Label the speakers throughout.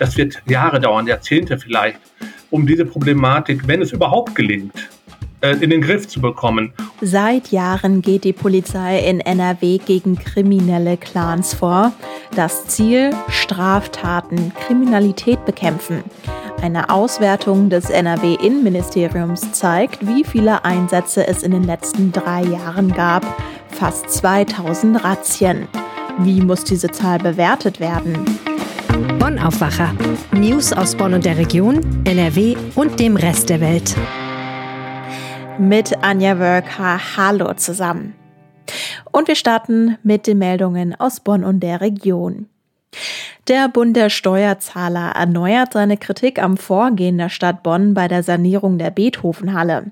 Speaker 1: Das wird Jahre dauern, Jahrzehnte vielleicht, um diese Problematik, wenn es überhaupt gelingt, äh, in den Griff zu bekommen.
Speaker 2: Seit Jahren geht die Polizei in NRW gegen kriminelle Clans vor. Das Ziel Straftaten, Kriminalität bekämpfen. Eine Auswertung des NRW-Innenministeriums zeigt, wie viele Einsätze es in den letzten drei Jahren gab. Fast 2000 Razzien. Wie muss diese Zahl bewertet werden?
Speaker 3: Bonn Aufwacher. News aus Bonn und der Region, NRW und dem Rest der Welt
Speaker 2: mit Anja Wölker. Hallo zusammen. Und wir starten mit den Meldungen aus Bonn und der Region. Der Bund der Steuerzahler erneuert seine Kritik am Vorgehen der Stadt Bonn bei der Sanierung der Beethovenhalle.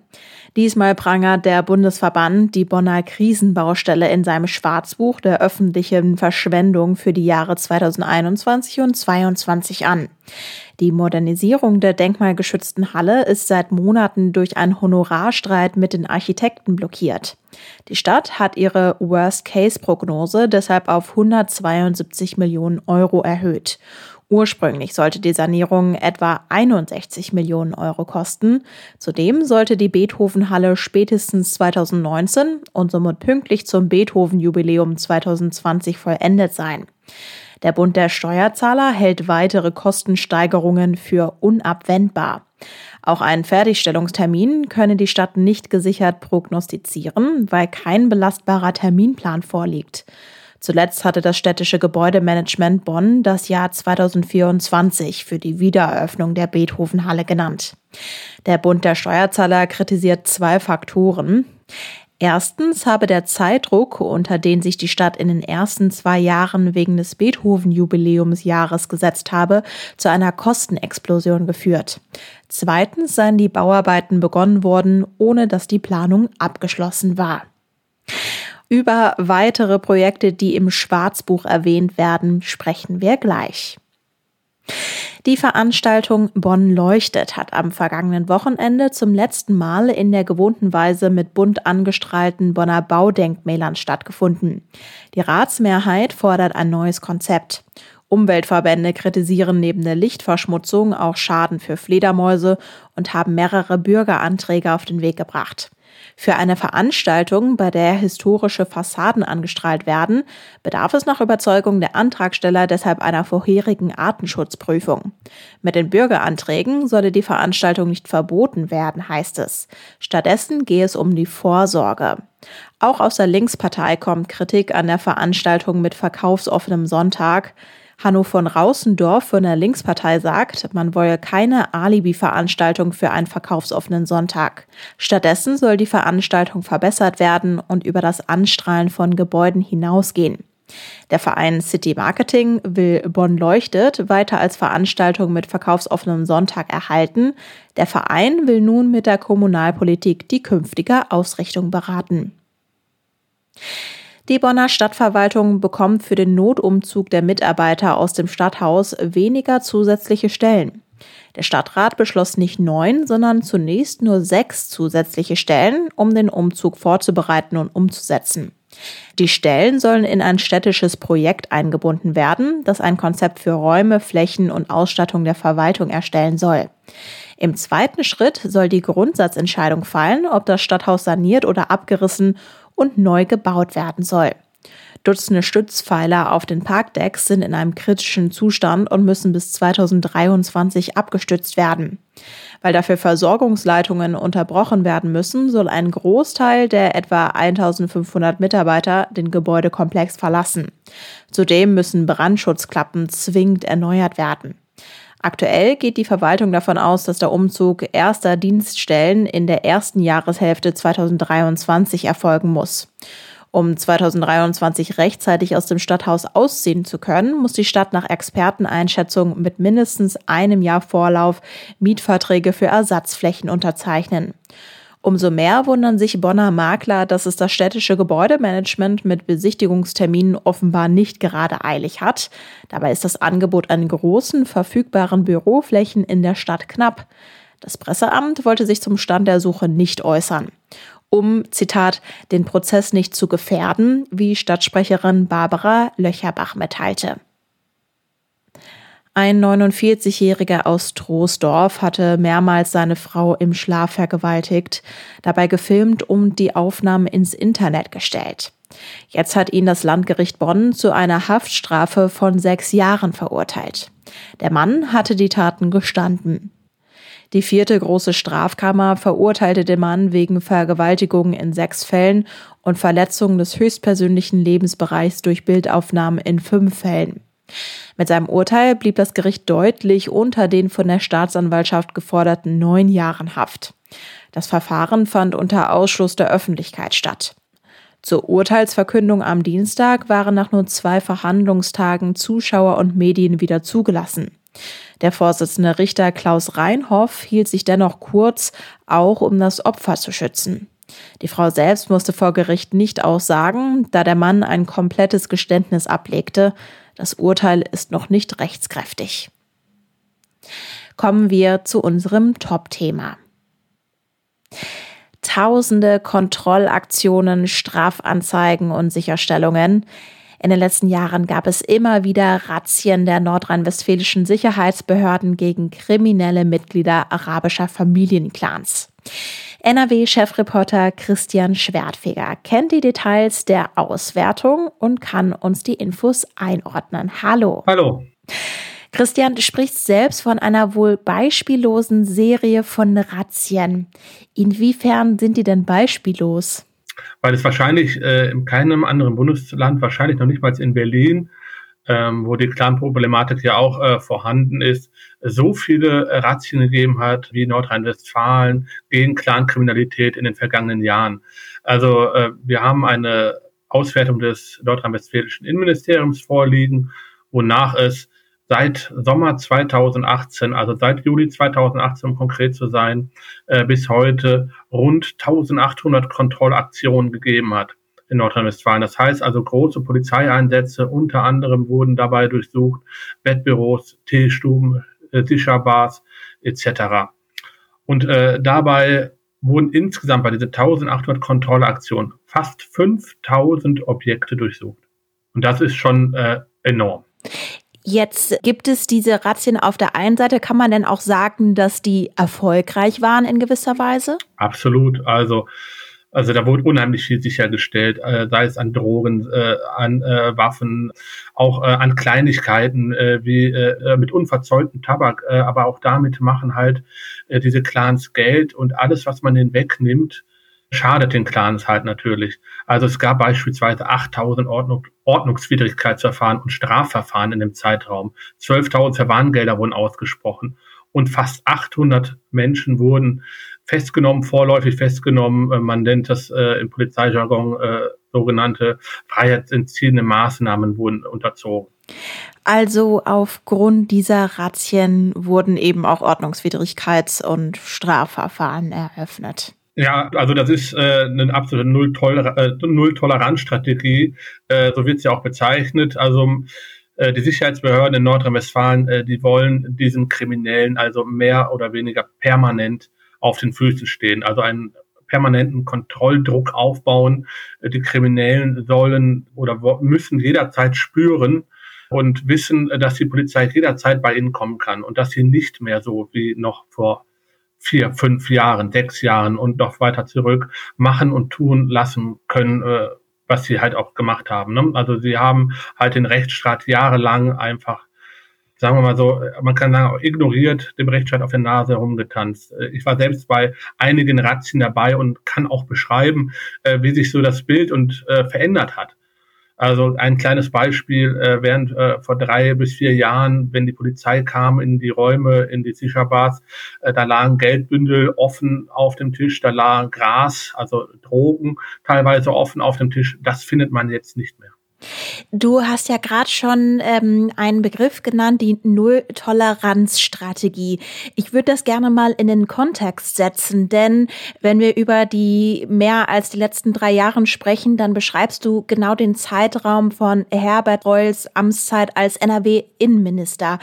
Speaker 2: Diesmal prangert der Bundesverband die Bonner Krisenbaustelle in seinem Schwarzbuch der öffentlichen Verschwendung für die Jahre 2021 und 2022 an. Die Modernisierung der denkmalgeschützten Halle ist seit Monaten durch einen Honorarstreit mit den Architekten blockiert. Die Stadt hat ihre Worst-Case-Prognose deshalb auf 172 Millionen Euro erhöht. Ursprünglich sollte die Sanierung etwa 61 Millionen Euro kosten. Zudem sollte die Beethovenhalle spätestens 2019 und somit pünktlich zum Beethoven-Jubiläum 2020 vollendet sein. Der Bund der Steuerzahler hält weitere Kostensteigerungen für unabwendbar. Auch einen Fertigstellungstermin könne die Stadt nicht gesichert prognostizieren, weil kein belastbarer Terminplan vorliegt. Zuletzt hatte das städtische Gebäudemanagement Bonn das Jahr 2024 für die Wiedereröffnung der Beethovenhalle genannt. Der Bund der Steuerzahler kritisiert zwei Faktoren. Erstens habe der Zeitdruck, unter den sich die Stadt in den ersten zwei Jahren wegen des Beethoven-Jubiläumsjahres gesetzt habe, zu einer Kostenexplosion geführt. Zweitens seien die Bauarbeiten begonnen worden, ohne dass die Planung abgeschlossen war. Über weitere Projekte, die im Schwarzbuch erwähnt werden, sprechen wir gleich. Die Veranstaltung Bonn leuchtet hat am vergangenen Wochenende zum letzten Mal in der gewohnten Weise mit bunt angestrahlten Bonner Baudenkmälern stattgefunden. Die Ratsmehrheit fordert ein neues Konzept. Umweltverbände kritisieren neben der Lichtverschmutzung auch Schaden für Fledermäuse und haben mehrere Bürgeranträge auf den Weg gebracht. Für eine Veranstaltung, bei der historische Fassaden angestrahlt werden, bedarf es nach Überzeugung der Antragsteller deshalb einer vorherigen Artenschutzprüfung. Mit den Bürgeranträgen solle die Veranstaltung nicht verboten werden, heißt es. Stattdessen gehe es um die Vorsorge. Auch aus der Linkspartei kommt Kritik an der Veranstaltung mit verkaufsoffenem Sonntag. Hanno von Rausendorf von der Linkspartei sagt, man wolle keine Alibi-Veranstaltung für einen verkaufsoffenen Sonntag. Stattdessen soll die Veranstaltung verbessert werden und über das Anstrahlen von Gebäuden hinausgehen. Der Verein City Marketing will Bonn leuchtet weiter als Veranstaltung mit verkaufsoffenem Sonntag erhalten. Der Verein will nun mit der Kommunalpolitik die künftige Ausrichtung beraten. Die Bonner Stadtverwaltung bekommt für den Notumzug der Mitarbeiter aus dem Stadthaus weniger zusätzliche Stellen. Der Stadtrat beschloss nicht neun, sondern zunächst nur sechs zusätzliche Stellen, um den Umzug vorzubereiten und umzusetzen. Die Stellen sollen in ein städtisches Projekt eingebunden werden, das ein Konzept für Räume, Flächen und Ausstattung der Verwaltung erstellen soll. Im zweiten Schritt soll die Grundsatzentscheidung fallen, ob das Stadthaus saniert oder abgerissen und neu gebaut werden soll. Dutzende Stützpfeiler auf den Parkdecks sind in einem kritischen Zustand und müssen bis 2023 abgestützt werden. Weil dafür Versorgungsleitungen unterbrochen werden müssen, soll ein Großteil der etwa 1500 Mitarbeiter den Gebäudekomplex verlassen. Zudem müssen Brandschutzklappen zwingend erneuert werden. Aktuell geht die Verwaltung davon aus, dass der Umzug erster Dienststellen in der ersten Jahreshälfte 2023 erfolgen muss. Um 2023 rechtzeitig aus dem Stadthaus ausziehen zu können, muss die Stadt nach Experteneinschätzung mit mindestens einem Jahr Vorlauf Mietverträge für Ersatzflächen unterzeichnen. Umso mehr wundern sich Bonner Makler, dass es das städtische Gebäudemanagement mit Besichtigungsterminen offenbar nicht gerade eilig hat. Dabei ist das Angebot an großen, verfügbaren Büroflächen in der Stadt knapp. Das Presseamt wollte sich zum Stand der Suche nicht äußern. Um, Zitat, den Prozess nicht zu gefährden, wie Stadtsprecherin Barbara Löcherbach mitteilte. Ein 49-Jähriger aus Troisdorf hatte mehrmals seine Frau im Schlaf vergewaltigt, dabei gefilmt und die Aufnahmen ins Internet gestellt. Jetzt hat ihn das Landgericht Bonn zu einer Haftstrafe von sechs Jahren verurteilt. Der Mann hatte die Taten gestanden. Die vierte große Strafkammer verurteilte den Mann wegen Vergewaltigung in sechs Fällen und Verletzung des höchstpersönlichen Lebensbereichs durch Bildaufnahmen in fünf Fällen. Mit seinem Urteil blieb das Gericht deutlich unter den von der Staatsanwaltschaft geforderten neun Jahren Haft. Das Verfahren fand unter Ausschluss der Öffentlichkeit statt. Zur Urteilsverkündung am Dienstag waren nach nur zwei Verhandlungstagen Zuschauer und Medien wieder zugelassen. Der Vorsitzende Richter Klaus Reinhoff hielt sich dennoch kurz, auch um das Opfer zu schützen. Die Frau selbst musste vor Gericht nicht aussagen, da der Mann ein komplettes Geständnis ablegte. Das Urteil ist noch nicht rechtskräftig. Kommen wir zu unserem Top-Thema. Tausende Kontrollaktionen, Strafanzeigen und Sicherstellungen. In den letzten Jahren gab es immer wieder Razzien der nordrhein-westfälischen Sicherheitsbehörden gegen kriminelle Mitglieder arabischer Familienclans. NRW-Chefreporter Christian Schwertfeger kennt die Details der Auswertung und kann uns die Infos einordnen. Hallo.
Speaker 1: Hallo.
Speaker 2: Christian, du sprichst selbst von einer wohl beispiellosen Serie von Razzien. Inwiefern sind die denn beispiellos?
Speaker 1: Weil es wahrscheinlich äh, in keinem anderen Bundesland, wahrscheinlich noch nicht mal in Berlin, ähm, wo die Clan-Problematik ja auch äh, vorhanden ist, so viele Razzien gegeben hat wie Nordrhein-Westfalen gegen Clankriminalität in den vergangenen Jahren. Also äh, wir haben eine Auswertung des nordrhein-westfälischen Innenministeriums vorliegen, wonach es seit Sommer 2018, also seit Juli 2018, um konkret zu sein, äh, bis heute rund 1800 Kontrollaktionen gegeben hat in Nordrhein-Westfalen. Das heißt also große Polizeieinsätze, unter anderem wurden dabei durchsucht Bettbüros, Teestuben, äh, Shisha-Bars etc. Und äh, dabei wurden insgesamt bei diesen 1800 Kontrollaktionen fast 5000 Objekte durchsucht. Und das ist schon äh, enorm.
Speaker 2: Jetzt gibt es diese Razzien auf der einen Seite. Kann man denn auch sagen, dass die erfolgreich waren in gewisser Weise?
Speaker 1: Absolut. Also also da wurde unheimlich viel sichergestellt, äh, sei es an Drogen, äh, an äh, Waffen, auch äh, an Kleinigkeiten äh, wie äh, mit unverzolltem Tabak, äh, aber auch damit machen halt äh, diese Clans Geld und alles, was man denen wegnimmt, schadet den Clans halt natürlich. Also es gab beispielsweise 8000 Ordnung, Ordnungswidrigkeitsverfahren und Strafverfahren in dem Zeitraum. 12.000 Verwarngelder wurden ausgesprochen und fast 800 Menschen wurden festgenommen, vorläufig festgenommen. Äh, man nennt das äh, im Polizeijargon äh, sogenannte freiheitsentziehende Maßnahmen wurden unterzogen.
Speaker 2: Also aufgrund dieser Razzien wurden eben auch Ordnungswidrigkeits- und Strafverfahren eröffnet.
Speaker 1: Ja, also das ist äh, eine absolute Null-Toleranz-Strategie, äh, so wird es ja auch bezeichnet. Also äh, die Sicherheitsbehörden in Nordrhein-Westfalen, äh, die wollen diesen Kriminellen also mehr oder weniger permanent auf den Füßen stehen. Also einen permanenten Kontrolldruck aufbauen. Die Kriminellen sollen oder müssen jederzeit spüren und wissen, dass die Polizei jederzeit bei ihnen kommen kann und dass sie nicht mehr so wie noch vor vier, fünf Jahren, sechs Jahren und noch weiter zurück machen und tun lassen können, äh, was sie halt auch gemacht haben. Ne? Also sie haben halt den Rechtsstaat jahrelang einfach sagen wir mal so, man kann sagen, ignoriert, dem Rechtsstaat auf der Nase herumgetanzt. Äh, ich war selbst bei einigen Razzien dabei und kann auch beschreiben, äh, wie sich so das Bild und äh, verändert hat. Also ein kleines Beispiel, äh, während äh, vor drei bis vier Jahren, wenn die Polizei kam in die Räume, in die Shisha-Bars, da lagen Geldbündel offen auf dem Tisch, da lag Gras, also Drogen teilweise offen auf dem Tisch. Das findet man jetzt nicht mehr.
Speaker 2: Du hast ja gerade schon ähm, einen Begriff genannt, die Null-Toleranz-Strategie. Ich würde das gerne mal in den Kontext setzen, denn wenn wir über die mehr als die letzten drei Jahre sprechen, dann beschreibst du genau den Zeitraum von Herbert Reuls Amtszeit als NRW-Innenminister.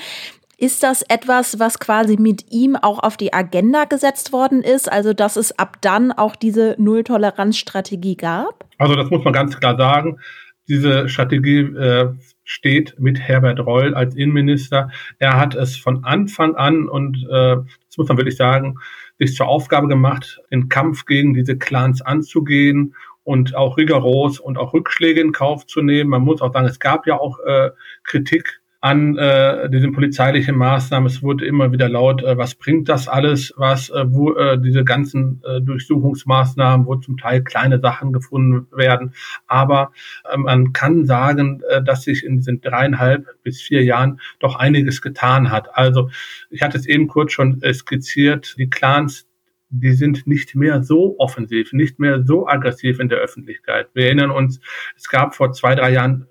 Speaker 2: Ist das etwas, was quasi mit ihm auch auf die Agenda gesetzt worden ist? Also, dass es ab dann auch diese Null-Toleranz-Strategie gab?
Speaker 1: Also, das muss man ganz klar sagen. Diese Strategie äh, steht mit Herbert Reul als Innenminister. Er hat es von Anfang an und äh, das muss man wirklich sagen, sich zur Aufgabe gemacht, den Kampf gegen diese Clans anzugehen und auch rigoros und auch Rückschläge in Kauf zu nehmen. Man muss auch sagen, es gab ja auch äh, Kritik an äh, diesen polizeilichen Maßnahmen. Es wurde immer wieder laut, äh, was bringt das alles, was, äh, wo äh, diese ganzen äh, Durchsuchungsmaßnahmen, wo zum Teil kleine Sachen gefunden werden. Aber äh, man kann sagen, äh, dass sich in diesen dreieinhalb bis vier Jahren doch einiges getan hat. Also ich hatte es eben kurz schon äh, skizziert, die Clans, die sind nicht mehr so offensiv, nicht mehr so aggressiv in der Öffentlichkeit. Wir erinnern uns, es gab vor zwei, drei Jahren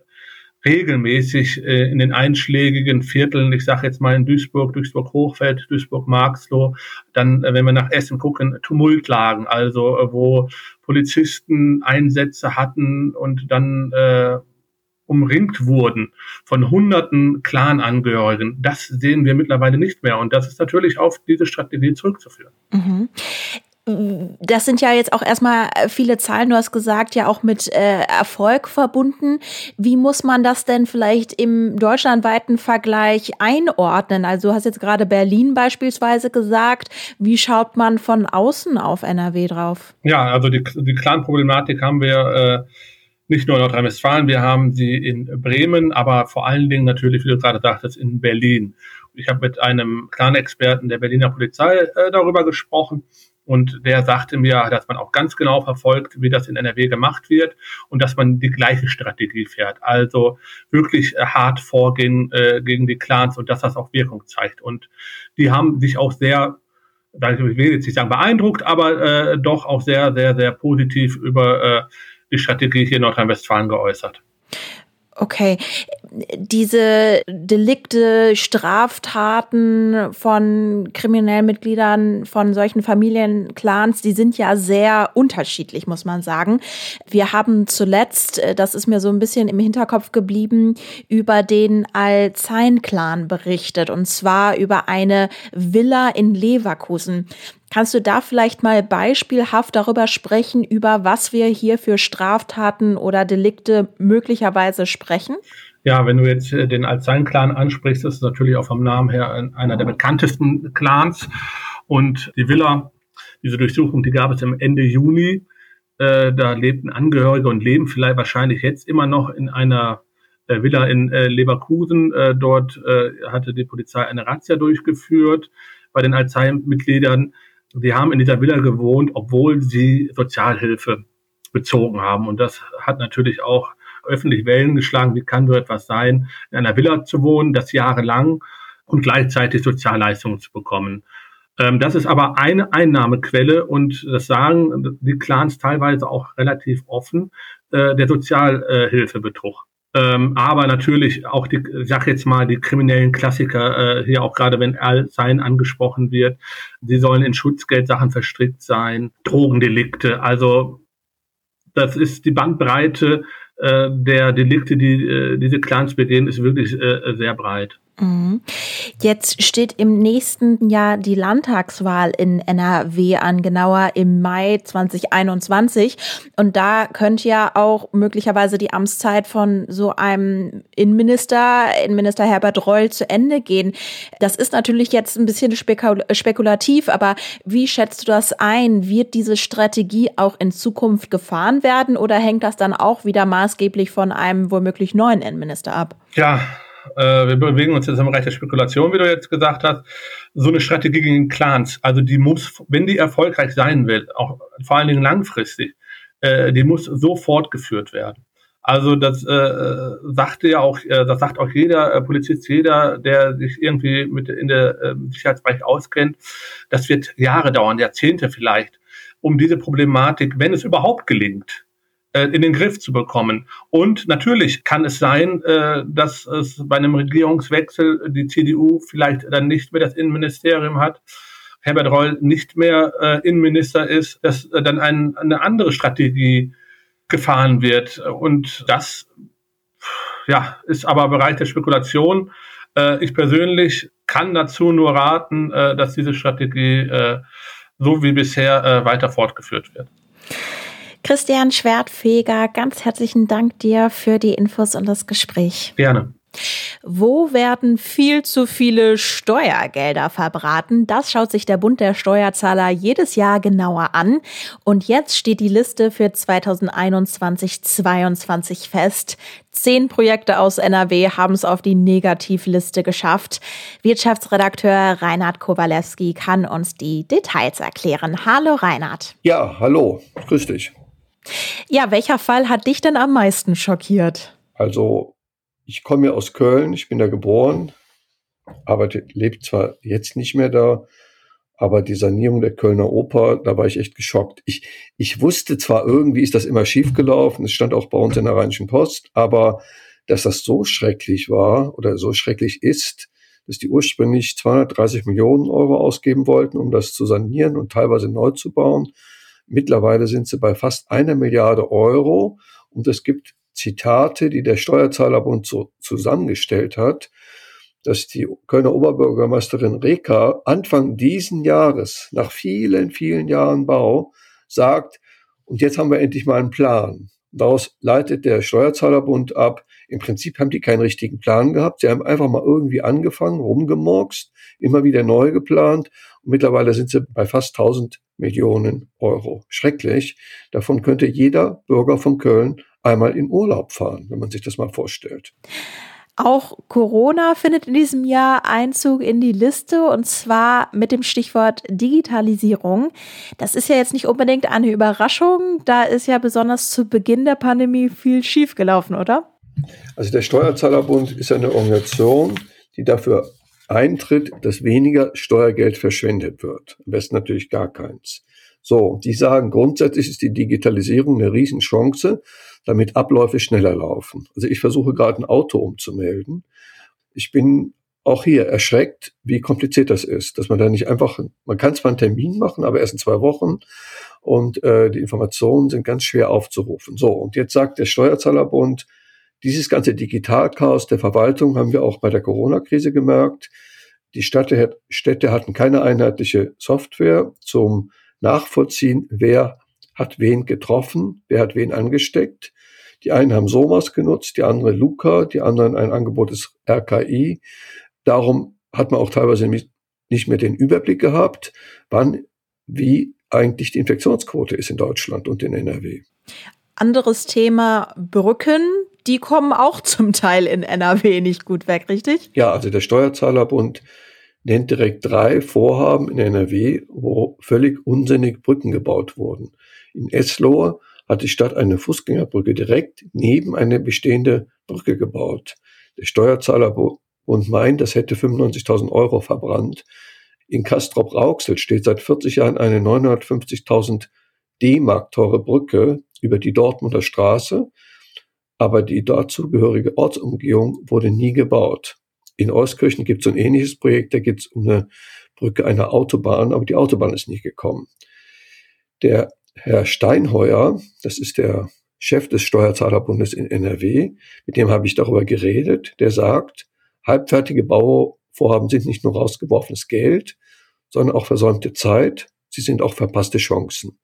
Speaker 1: regelmäßig äh, in den einschlägigen Vierteln, ich sage jetzt mal in Duisburg, Duisburg-Hochfeld, Duisburg-Marxloh, dann, äh, wenn wir nach Essen gucken, Tumultlagen, also äh, wo Polizisten Einsätze hatten und dann äh, umringt wurden von hunderten Clan-Angehörigen. Das sehen wir mittlerweile nicht mehr. Und das ist natürlich auf diese Strategie zurückzuführen.
Speaker 2: Mhm das sind ja jetzt auch erstmal viele Zahlen, du hast gesagt, ja auch mit äh, Erfolg verbunden. Wie muss man das denn vielleicht im deutschlandweiten Vergleich einordnen? Also du hast jetzt gerade Berlin beispielsweise gesagt. Wie schaut man von außen auf NRW drauf?
Speaker 1: Ja, also die, die Clan-Problematik haben wir äh, nicht nur in Nordrhein-Westfalen, wir haben sie in Bremen, aber vor allen Dingen natürlich, wie du gerade sagtest, in Berlin. Ich habe mit einem Clan-Experten der Berliner Polizei äh, darüber gesprochen und der sagte mir, dass man auch ganz genau verfolgt, wie das in NRW gemacht wird und dass man die gleiche Strategie fährt. Also wirklich äh, hart vorgehen äh, gegen die Clans und dass das auch Wirkung zeigt. Und die haben sich auch sehr, ich will jetzt nicht sagen beeindruckt, aber äh, doch auch sehr, sehr, sehr positiv über äh, die Strategie hier in Nordrhein-Westfalen geäußert.
Speaker 2: Okay, diese Delikte, Straftaten von kriminellen Mitgliedern von solchen Familienclans, die sind ja sehr unterschiedlich, muss man sagen. Wir haben zuletzt, äh, das ist mir so ein bisschen im Hinterkopf geblieben, über den Alzein-Clan berichtet und zwar über eine Villa in Leverkusen. Kannst du da vielleicht mal beispielhaft darüber sprechen, über was wir hier für Straftaten oder Delikte möglicherweise sprechen?
Speaker 1: Ja, wenn du jetzt äh, den Alzein-Clan ansprichst, ist natürlich auch vom Namen her einer der bekanntesten Clans. Und die Villa, diese Durchsuchung, die gab es im Ende Juni. Äh, da lebten Angehörige und leben vielleicht wahrscheinlich jetzt immer noch in einer äh, Villa in Leverkusen. dort hatte die Polizei eine Razzia durchgeführt bei den Alzheimer-Mitgliedern die haben in dieser Villa gewohnt, obwohl sie Sozialhilfe bezogen haben. Und das hat natürlich auch öffentlich Wellen geschlagen. Wie kann so etwas sein, in einer Villa zu wohnen, das jahrelang und gleichzeitig Sozialleistungen zu bekommen? Ähm, das ist aber eine Einnahmequelle und das sagen die Clans teilweise auch relativ offen, äh, der Sozialhilfebetrug. Ähm, aber natürlich auch die, sag jetzt mal, die kriminellen Klassiker, äh, hier auch gerade wenn Sein angesprochen wird, sie sollen in Schutzgeldsachen verstrickt sein, Drogendelikte, also das ist die Bandbreite der Delikte, die äh, diese Clans begehen, ist wirklich äh, sehr breit.
Speaker 2: Mhm. Jetzt steht im nächsten Jahr die Landtagswahl in NRW an, genauer im Mai 2021. Und da könnte ja auch möglicherweise die Amtszeit von so einem Innenminister, Innenminister Herbert Reul, zu Ende gehen. Das ist natürlich jetzt ein bisschen spekulativ, aber wie schätzt du das ein? Wird diese Strategie auch in Zukunft gefahren werden oder hängt das dann auch wieder maßgeblich von einem womöglich neuen Innenminister ab?
Speaker 1: Ja, äh, wir bewegen uns jetzt im Bereich der Spekulation, wie du jetzt gesagt hast, so eine Strategie gegen Clans, also die muss, wenn die erfolgreich sein will, auch vor allen Dingen langfristig, äh, die muss so fortgeführt werden. Also das äh, sagte ja auch, äh, das sagt auch jeder äh, Polizist, jeder, der sich irgendwie mit in der äh, Sicherheitsbereich auskennt. Das wird Jahre dauern, Jahrzehnte vielleicht, um diese Problematik, wenn es überhaupt gelingt, äh, in den Griff zu bekommen. Und natürlich kann es sein, äh, dass es bei einem Regierungswechsel die CDU vielleicht dann nicht mehr das Innenministerium hat. Herbert Reul nicht mehr äh, Innenminister ist, dass dann ein, eine andere Strategie gefahren wird. Und das ja, ist aber Bereich der Spekulation. Ich persönlich kann dazu nur raten, dass diese Strategie so wie bisher weiter fortgeführt wird.
Speaker 2: Christian Schwertfeger, ganz herzlichen Dank dir für die Infos und das Gespräch.
Speaker 1: Gerne.
Speaker 2: Wo werden viel zu viele Steuergelder verbraten? Das schaut sich der Bund der Steuerzahler jedes Jahr genauer an. Und jetzt steht die Liste für 2021-22 fest. Zehn Projekte aus NRW haben es auf die Negativliste geschafft. Wirtschaftsredakteur Reinhard Kowalewski kann uns die Details erklären. Hallo Reinhard.
Speaker 4: Ja, hallo. Grüß dich.
Speaker 2: Ja, welcher Fall hat dich denn am meisten schockiert?
Speaker 4: Also ich komme ja aus Köln, ich bin da geboren, arbeite, lebt zwar jetzt nicht mehr da, aber die Sanierung der Kölner Oper, da war ich echt geschockt. Ich, ich wusste zwar irgendwie ist das immer schiefgelaufen, es stand auch bei uns in der Rheinischen Post, aber dass das so schrecklich war oder so schrecklich ist, dass die ursprünglich 230 Millionen Euro ausgeben wollten, um das zu sanieren und teilweise neu zu bauen. Mittlerweile sind sie bei fast einer Milliarde Euro und es gibt Zitate, die der Steuerzahlerbund so zusammengestellt hat, dass die Kölner Oberbürgermeisterin Reka Anfang diesen Jahres, nach vielen, vielen Jahren Bau, sagt, und jetzt haben wir endlich mal einen Plan. Daraus leitet der Steuerzahlerbund ab, im Prinzip haben die keinen richtigen Plan gehabt. Sie haben einfach mal irgendwie angefangen, rumgemorkst, immer wieder neu geplant. Und mittlerweile sind sie bei fast 1000 Millionen Euro. Schrecklich. Davon könnte jeder Bürger von Köln einmal in Urlaub fahren, wenn man sich das mal vorstellt.
Speaker 2: Auch Corona findet in diesem Jahr Einzug in die Liste und zwar mit dem Stichwort Digitalisierung. Das ist ja jetzt nicht unbedingt eine Überraschung. Da ist ja besonders zu Beginn der Pandemie viel schiefgelaufen, oder?
Speaker 4: Also der Steuerzahlerbund ist eine Organisation, die dafür eintritt, dass weniger Steuergeld verschwendet wird. Am besten natürlich gar keins. So, die sagen, grundsätzlich ist die Digitalisierung eine Riesenchance, damit Abläufe schneller laufen. Also ich versuche gerade ein Auto umzumelden. Ich bin auch hier erschreckt, wie kompliziert das ist, dass man da nicht einfach, man kann zwar einen Termin machen, aber erst in zwei Wochen und äh, die Informationen sind ganz schwer aufzurufen. So, und jetzt sagt der Steuerzahlerbund, dieses ganze Digitalchaos der Verwaltung haben wir auch bei der Corona-Krise gemerkt. Die Städte, Städte hatten keine einheitliche Software zum nachvollziehen, wer hat wen getroffen, wer hat wen angesteckt. Die einen haben SOMAS genutzt, die anderen Luca, die anderen ein Angebot des RKI. Darum hat man auch teilweise nicht mehr den Überblick gehabt, wann, wie eigentlich die Infektionsquote ist in Deutschland und in NRW.
Speaker 2: Anderes Thema Brücken. Die kommen auch zum Teil in NRW nicht gut weg, richtig?
Speaker 4: Ja, also der Steuerzahlerbund nennt direkt drei Vorhaben in NRW, wo völlig unsinnig Brücken gebaut wurden. In Eslohe hat die Stadt eine Fußgängerbrücke direkt neben eine bestehende Brücke gebaut. Der Steuerzahlerbund meint, das hätte 95.000 Euro verbrannt. In Castrop-Rauxel steht seit 40 Jahren eine 950.000 D-Mark teure Brücke über die Dortmunder Straße, aber die dazugehörige Ortsumgehung wurde nie gebaut. In Euskirchen gibt es ein ähnliches Projekt, da geht es um eine Brücke einer Autobahn, aber die Autobahn ist nicht gekommen. Der Herr Steinheuer, das ist der Chef des Steuerzahlerbundes in NRW, mit dem habe ich darüber geredet, der sagt, halbfertige Bauvorhaben sind nicht nur rausgeworfenes Geld, sondern auch versäumte Zeit, sie sind auch verpasste Chancen.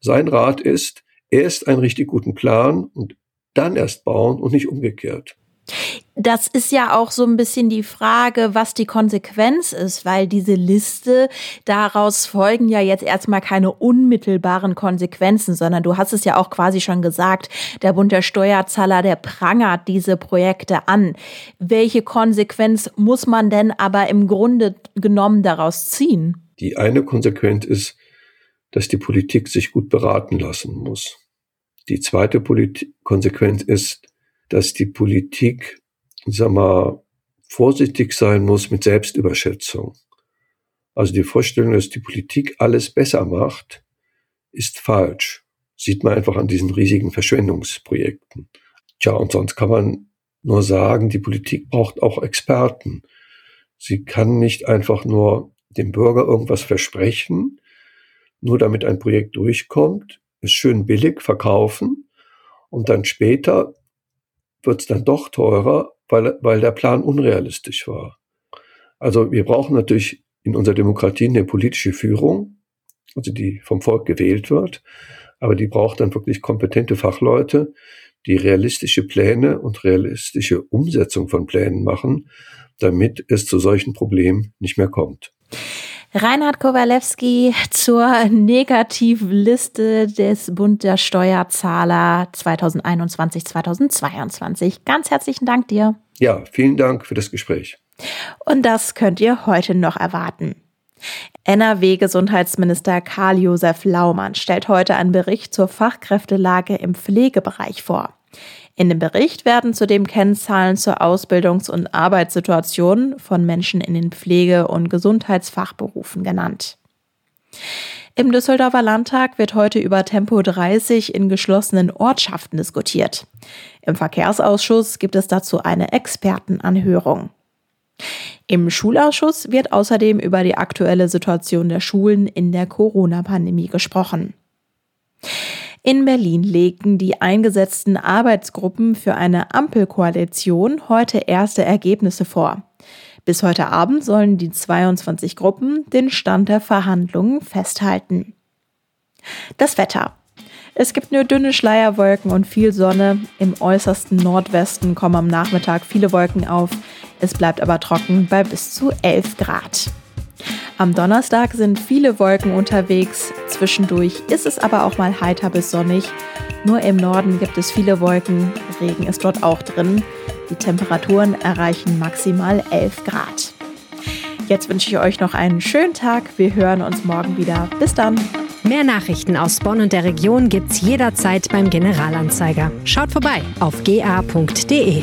Speaker 4: Sein Rat ist, erst einen richtig guten Plan und dann erst bauen und nicht umgekehrt.
Speaker 2: Das ist ja auch so ein bisschen die Frage, was die Konsequenz ist, weil diese Liste, daraus folgen ja jetzt erstmal keine unmittelbaren Konsequenzen, sondern du hast es ja auch quasi schon gesagt, der Bund der Steuerzahler, der prangert diese Projekte an. Welche Konsequenz muss man denn aber im Grunde genommen daraus ziehen?
Speaker 4: Die eine Konsequenz ist, dass die Politik sich gut beraten lassen muss. Die zweite Polit Konsequenz ist, dass die Politik, sag mal, vorsichtig sein muss mit Selbstüberschätzung. Also die Vorstellung, dass die Politik alles besser macht, ist falsch. Sieht man einfach an diesen riesigen Verschwendungsprojekten. Tja, und sonst kann man nur sagen, die Politik braucht auch Experten. Sie kann nicht einfach nur dem Bürger irgendwas versprechen, nur damit ein Projekt durchkommt, es schön billig verkaufen und dann später wird es dann doch teurer, weil, weil der Plan unrealistisch war. Also wir brauchen natürlich in unserer Demokratie eine politische Führung, also die vom Volk gewählt wird, aber die braucht dann wirklich kompetente Fachleute, die realistische Pläne und realistische Umsetzung von Plänen machen, damit es zu solchen Problemen nicht mehr kommt.
Speaker 2: Reinhard Kowalewski zur Negativliste des Bund der Steuerzahler 2021-2022. Ganz herzlichen Dank dir.
Speaker 4: Ja, vielen Dank für das Gespräch.
Speaker 2: Und das könnt ihr heute noch erwarten. NRW-Gesundheitsminister Karl-Josef Laumann stellt heute einen Bericht zur Fachkräftelage im Pflegebereich vor. In dem Bericht werden zudem Kennzahlen zur Ausbildungs- und Arbeitssituation von Menschen in den Pflege- und Gesundheitsfachberufen genannt. Im Düsseldorfer Landtag wird heute über Tempo 30 in geschlossenen Ortschaften diskutiert. Im Verkehrsausschuss gibt es dazu eine Expertenanhörung. Im Schulausschuss wird außerdem über die aktuelle Situation der Schulen in der Corona-Pandemie gesprochen. In Berlin legten die eingesetzten Arbeitsgruppen für eine Ampelkoalition heute erste Ergebnisse vor. Bis heute Abend sollen die 22 Gruppen den Stand der Verhandlungen festhalten. Das Wetter. Es gibt nur dünne Schleierwolken und viel Sonne. Im äußersten Nordwesten kommen am Nachmittag viele Wolken auf. Es bleibt aber trocken bei bis zu 11 Grad. Am Donnerstag sind viele Wolken unterwegs, zwischendurch ist es aber auch mal heiter bis sonnig. Nur im Norden gibt es viele Wolken, Regen ist dort auch drin. Die Temperaturen erreichen maximal 11 Grad. Jetzt wünsche ich euch noch einen schönen Tag. Wir hören uns morgen wieder. Bis dann.
Speaker 3: Mehr Nachrichten aus Bonn und der Region gibt's jederzeit beim Generalanzeiger. Schaut vorbei auf ga.de.